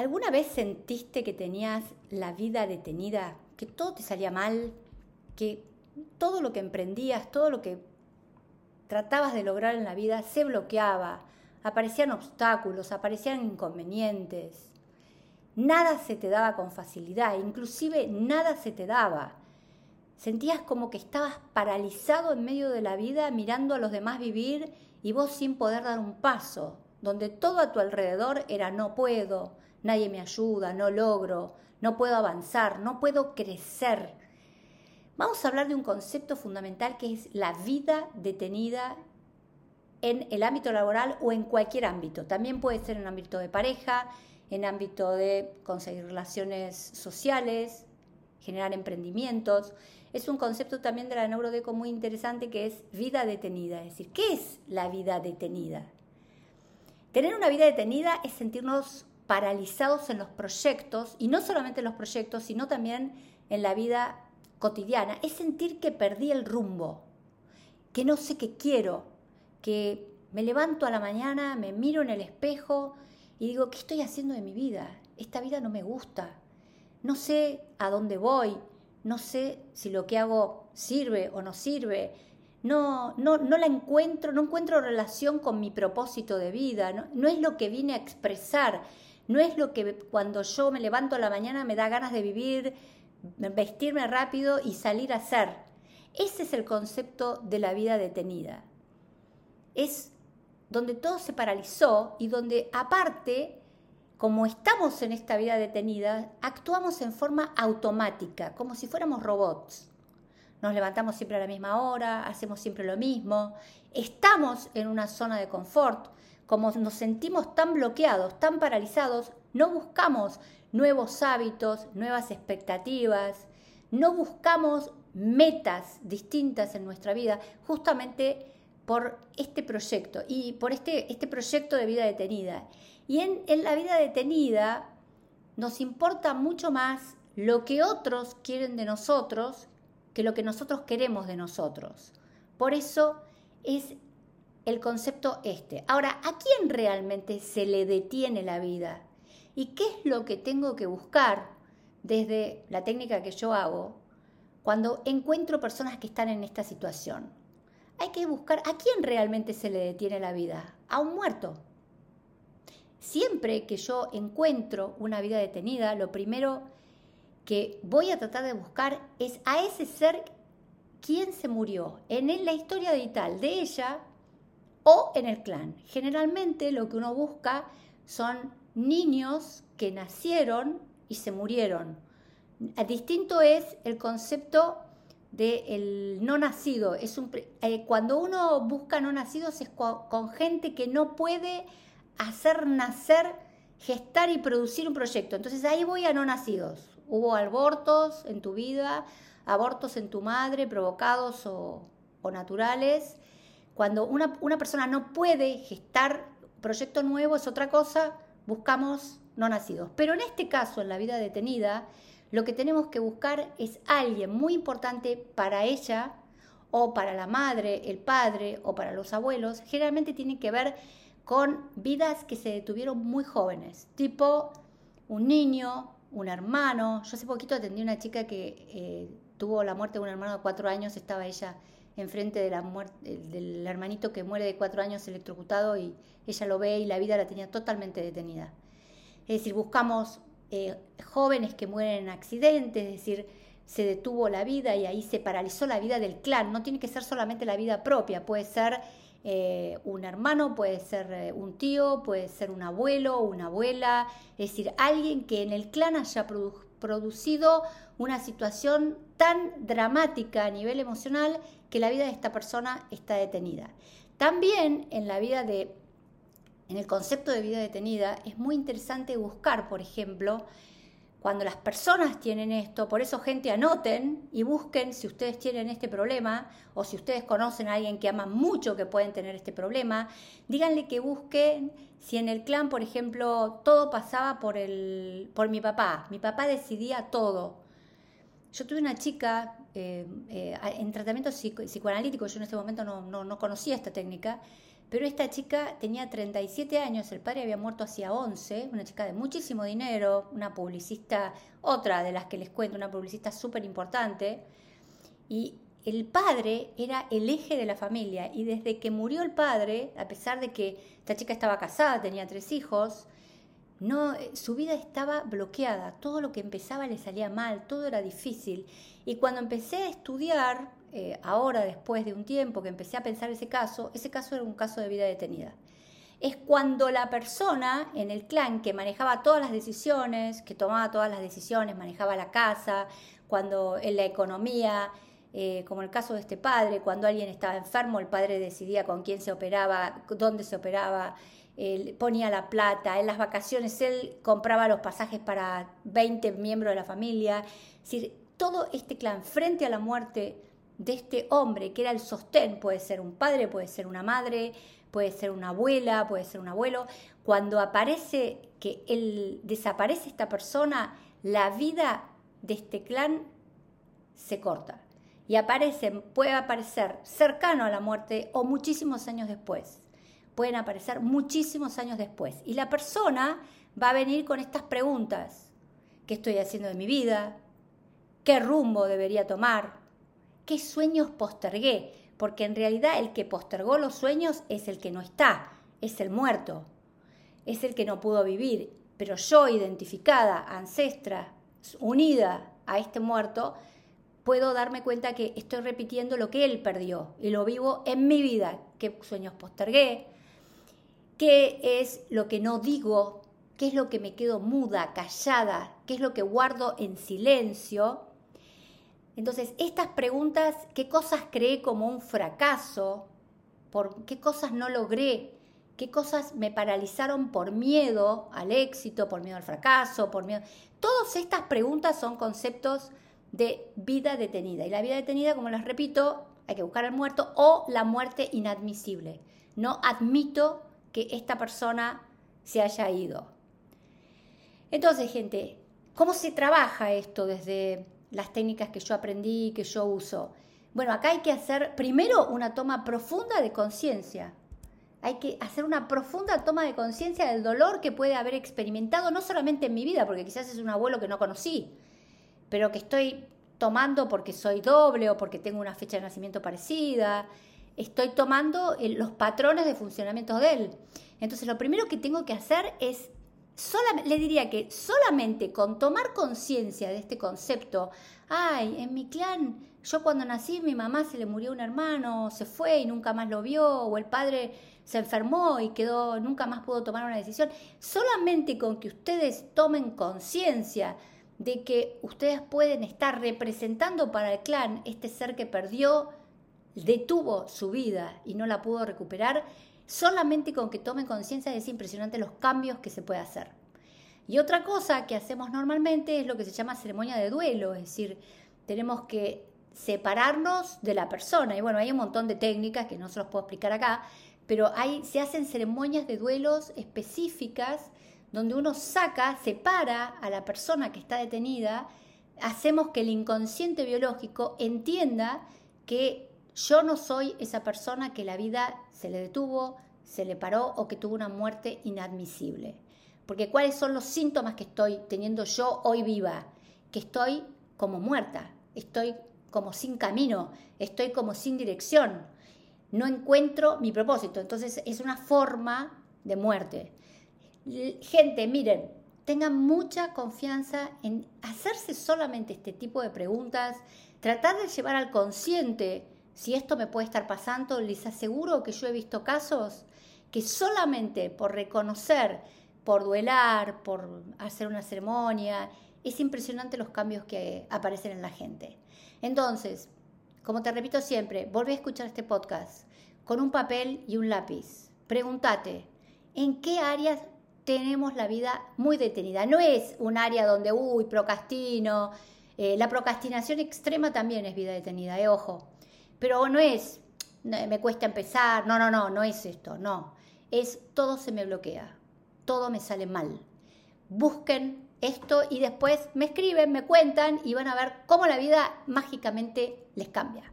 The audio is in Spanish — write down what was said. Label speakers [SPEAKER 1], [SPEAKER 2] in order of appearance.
[SPEAKER 1] ¿Alguna vez sentiste que tenías la vida detenida, que todo te salía mal, que todo lo que emprendías, todo lo que tratabas de lograr en la vida se bloqueaba, aparecían obstáculos, aparecían inconvenientes? Nada se te daba con facilidad, inclusive nada se te daba. Sentías como que estabas paralizado en medio de la vida mirando a los demás vivir y vos sin poder dar un paso, donde todo a tu alrededor era no puedo, nadie me ayuda, no logro, no puedo avanzar, no puedo crecer. Vamos a hablar de un concepto fundamental que es la vida detenida en el ámbito laboral o en cualquier ámbito. También puede ser en ámbito de pareja, en ámbito de conseguir relaciones sociales, generar emprendimientos. Es un concepto también de la neurodeco muy interesante que es vida detenida. Es decir, ¿qué es la vida detenida? Tener una vida detenida es sentirnos paralizados en los proyectos, y no solamente en los proyectos, sino también en la vida cotidiana, es sentir que perdí el rumbo, que no sé qué quiero, que me levanto a la mañana, me miro en el espejo y digo, ¿qué estoy haciendo de mi vida? Esta vida no me gusta, no sé a dónde voy, no sé si lo que hago sirve o no sirve, no, no, no la encuentro, no encuentro relación con mi propósito de vida, no, no es lo que vine a expresar, no es lo que cuando yo me levanto a la mañana me da ganas de vivir, vestirme rápido y salir a hacer. Ese es el concepto de la vida detenida. Es donde todo se paralizó y donde aparte, como estamos en esta vida detenida, actuamos en forma automática, como si fuéramos robots. Nos levantamos siempre a la misma hora, hacemos siempre lo mismo, estamos en una zona de confort, como nos sentimos tan bloqueados, tan paralizados, no buscamos nuevos hábitos, nuevas expectativas, no buscamos metas distintas en nuestra vida, justamente por este proyecto y por este, este proyecto de vida detenida. Y en, en la vida detenida nos importa mucho más lo que otros quieren de nosotros que lo que nosotros queremos de nosotros. Por eso es el concepto este. Ahora, ¿a quién realmente se le detiene la vida? ¿Y qué es lo que tengo que buscar desde la técnica que yo hago cuando encuentro personas que están en esta situación? Hay que buscar a quién realmente se le detiene la vida. A un muerto. Siempre que yo encuentro una vida detenida, lo primero que voy a tratar de buscar es a ese ser quién se murió. En la historia vital de ella o en el clan. Generalmente lo que uno busca son niños que nacieron y se murieron. Distinto es el concepto del no nacido. Es un, eh, cuando uno busca no nacidos es con gente que no puede hacer nacer, gestar y producir un proyecto. Entonces ahí voy a no nacidos. Hubo abortos en tu vida, abortos en tu madre, provocados o naturales. Cuando una, persona no puede gestar proyecto nuevo es otra cosa, buscamos no nacidos. Pero en este caso, en la vida detenida, lo que tenemos que buscar es alguien muy importante para ella o para la madre, el padre o para los abuelos. Generalmente tiene que ver con vidas que se detuvieron muy jóvenes, tipo un niño, un hermano. Yo hace poquito atendí a una chica que eh, tuvo la muerte de un hermano de cuatro años, estaba ella enfrente de la muerte, del hermanito que muere de cuatro años electrocutado y ella lo ve y la vida la tenía totalmente detenida. Es decir, buscamos eh, jóvenes que mueren en accidentes, es decir, se detuvo la vida y ahí se paralizó la vida del clan. No tiene que ser solamente la vida propia, puede ser eh, un hermano, puede ser eh, un tío, puede ser un abuelo, una abuela, es decir, alguien que en el clan haya producido una situación tan dramática a nivel emocional que la vida de esta persona está detenida. También en la vida de, en el concepto de vida detenida, es muy interesante buscar, por ejemplo, cuando las personas tienen esto, por eso gente anoten y busquen si ustedes tienen este problema o si ustedes conocen a alguien que ama mucho que pueden tener este problema, díganle que busquen si en el clan, por ejemplo, todo pasaba por, el, por mi papá, mi papá decidía todo. Yo tuve una chica eh, eh, en tratamiento psicoanalítico, yo en este momento no, conocía esta técnica, pero esta chica tenía 37 años, el padre había muerto hacía 11, una chica de muchísimo dinero, una publicista, otra de las que les cuento, una publicista súper importante, y el padre era el eje de la familia, y desde que murió el padre, a pesar de que esta chica estaba casada, tenía tres hijos, no, su vida estaba bloqueada, todo lo que empezaba le salía mal, todo era difícil. Y cuando empecé a estudiar eh, ahora después de un tiempo que empecé a pensar ese caso, ese caso era un caso de vida detenida. Es cuando la persona en el clan que manejaba todas las decisiones, que tomaba todas las decisiones, manejaba la casa, cuando en la economía, eh, como el caso de este padre, cuando alguien estaba enfermo, el padre decidía con quién se operaba, dónde se operaba, él ponía la plata, en las vacaciones él compraba los pasajes para 20 miembros de la familia. Es decir, todo este clan frente a la muerte de este hombre que era el sostén, puede ser un padre, puede ser una madre, puede ser una abuela, puede ser un abuelo, cuando aparece que él desaparece esta persona, la vida de este clan se corta y aparece, puede aparecer cercano a la muerte o muchísimos años después. Pueden aparecer muchísimos años después. Y la persona va a venir con estas preguntas. ¿Qué estoy haciendo de mi vida? ¿Qué rumbo debería tomar? Qué sueños postergué, porque en realidad el que postergó los sueños es el que no está, es el muerto, es el que no pudo vivir, pero yo identificada, ancestra, unida a este muerto, puedo darme cuenta que estoy repitiendo lo que él perdió y lo vivo en mi vida, qué sueños postergué, qué es lo que no digo, qué es lo que me quedo muda, callada, qué es lo que guardo en silencio entonces, estas preguntas, ¿qué cosas creé como un fracaso? ¿Por qué cosas no logré? ¿Qué cosas me paralizaron por miedo al éxito, por miedo al fracaso, por miedo? Todas estas preguntas son conceptos de vida detenida. Y la vida detenida, como les repito, hay que buscar al muerto o la muerte inadmisible. No admito que esta persona se haya ido. Entonces, gente, ¿cómo se trabaja esto desde las técnicas que yo aprendí, que yo uso. Bueno, acá hay que hacer primero una toma profunda de conciencia. Hay que hacer una profunda toma de conciencia del dolor que puede haber experimentado, no solamente en mi vida, porque quizás es un abuelo que no conocí, pero que estoy tomando porque soy doble o porque tengo una fecha de nacimiento parecida. Estoy tomando los patrones de funcionamiento de él. Entonces, lo primero que tengo que hacer es le diría que solamente con tomar conciencia de este concepto, ay, en mi clan, yo cuando nací mi mamá se le murió un hermano, se fue y nunca más lo vio, o el padre se enfermó y quedó, nunca más pudo tomar una decisión, solamente con que ustedes tomen conciencia de que ustedes pueden estar representando para el clan este ser que perdió, detuvo su vida y no la pudo recuperar, solamente con que tomen conciencia es impresionante los cambios que se puede hacer. Y otra cosa que hacemos normalmente es lo que se llama ceremonia de duelo, es decir, tenemos que separarnos de la persona. Y bueno, hay un montón de técnicas que no se los puedo explicar acá, pero hay, se hacen ceremonias de duelos específicas donde uno saca, separa a la persona que está detenida, hacemos que el inconsciente biológico entienda que yo no soy esa persona que la vida se le detuvo, se le paró o que tuvo una muerte inadmisible. Porque ¿cuáles son los síntomas que estoy teniendo yo hoy viva? Que estoy como muerta, estoy como sin camino, estoy como sin dirección, no encuentro mi propósito. Entonces es una forma de muerte. Gente, miren, tengan mucha confianza en hacerse solamente este tipo de preguntas, tratar de llevar al consciente si esto me puede estar pasando, les aseguro que yo he visto casos que solamente por reconocer, por duelar, por hacer una ceremonia, es impresionante los cambios que aparecen en la gente. Entonces, como te repito siempre, volví a escuchar este podcast con un papel y un lápiz. Pregúntate, ¿en qué áreas tenemos la vida muy detenida? No es un área donde, uy, procrastino. Eh, la procrastinación extrema también es vida detenida, eh, ojo. Pero no es, me cuesta empezar, no, no, no, no es esto, no. Es todo se me bloquea, todo me sale mal. Busquen esto y después me escriben, me cuentan y van a ver cómo la vida mágicamente les cambia.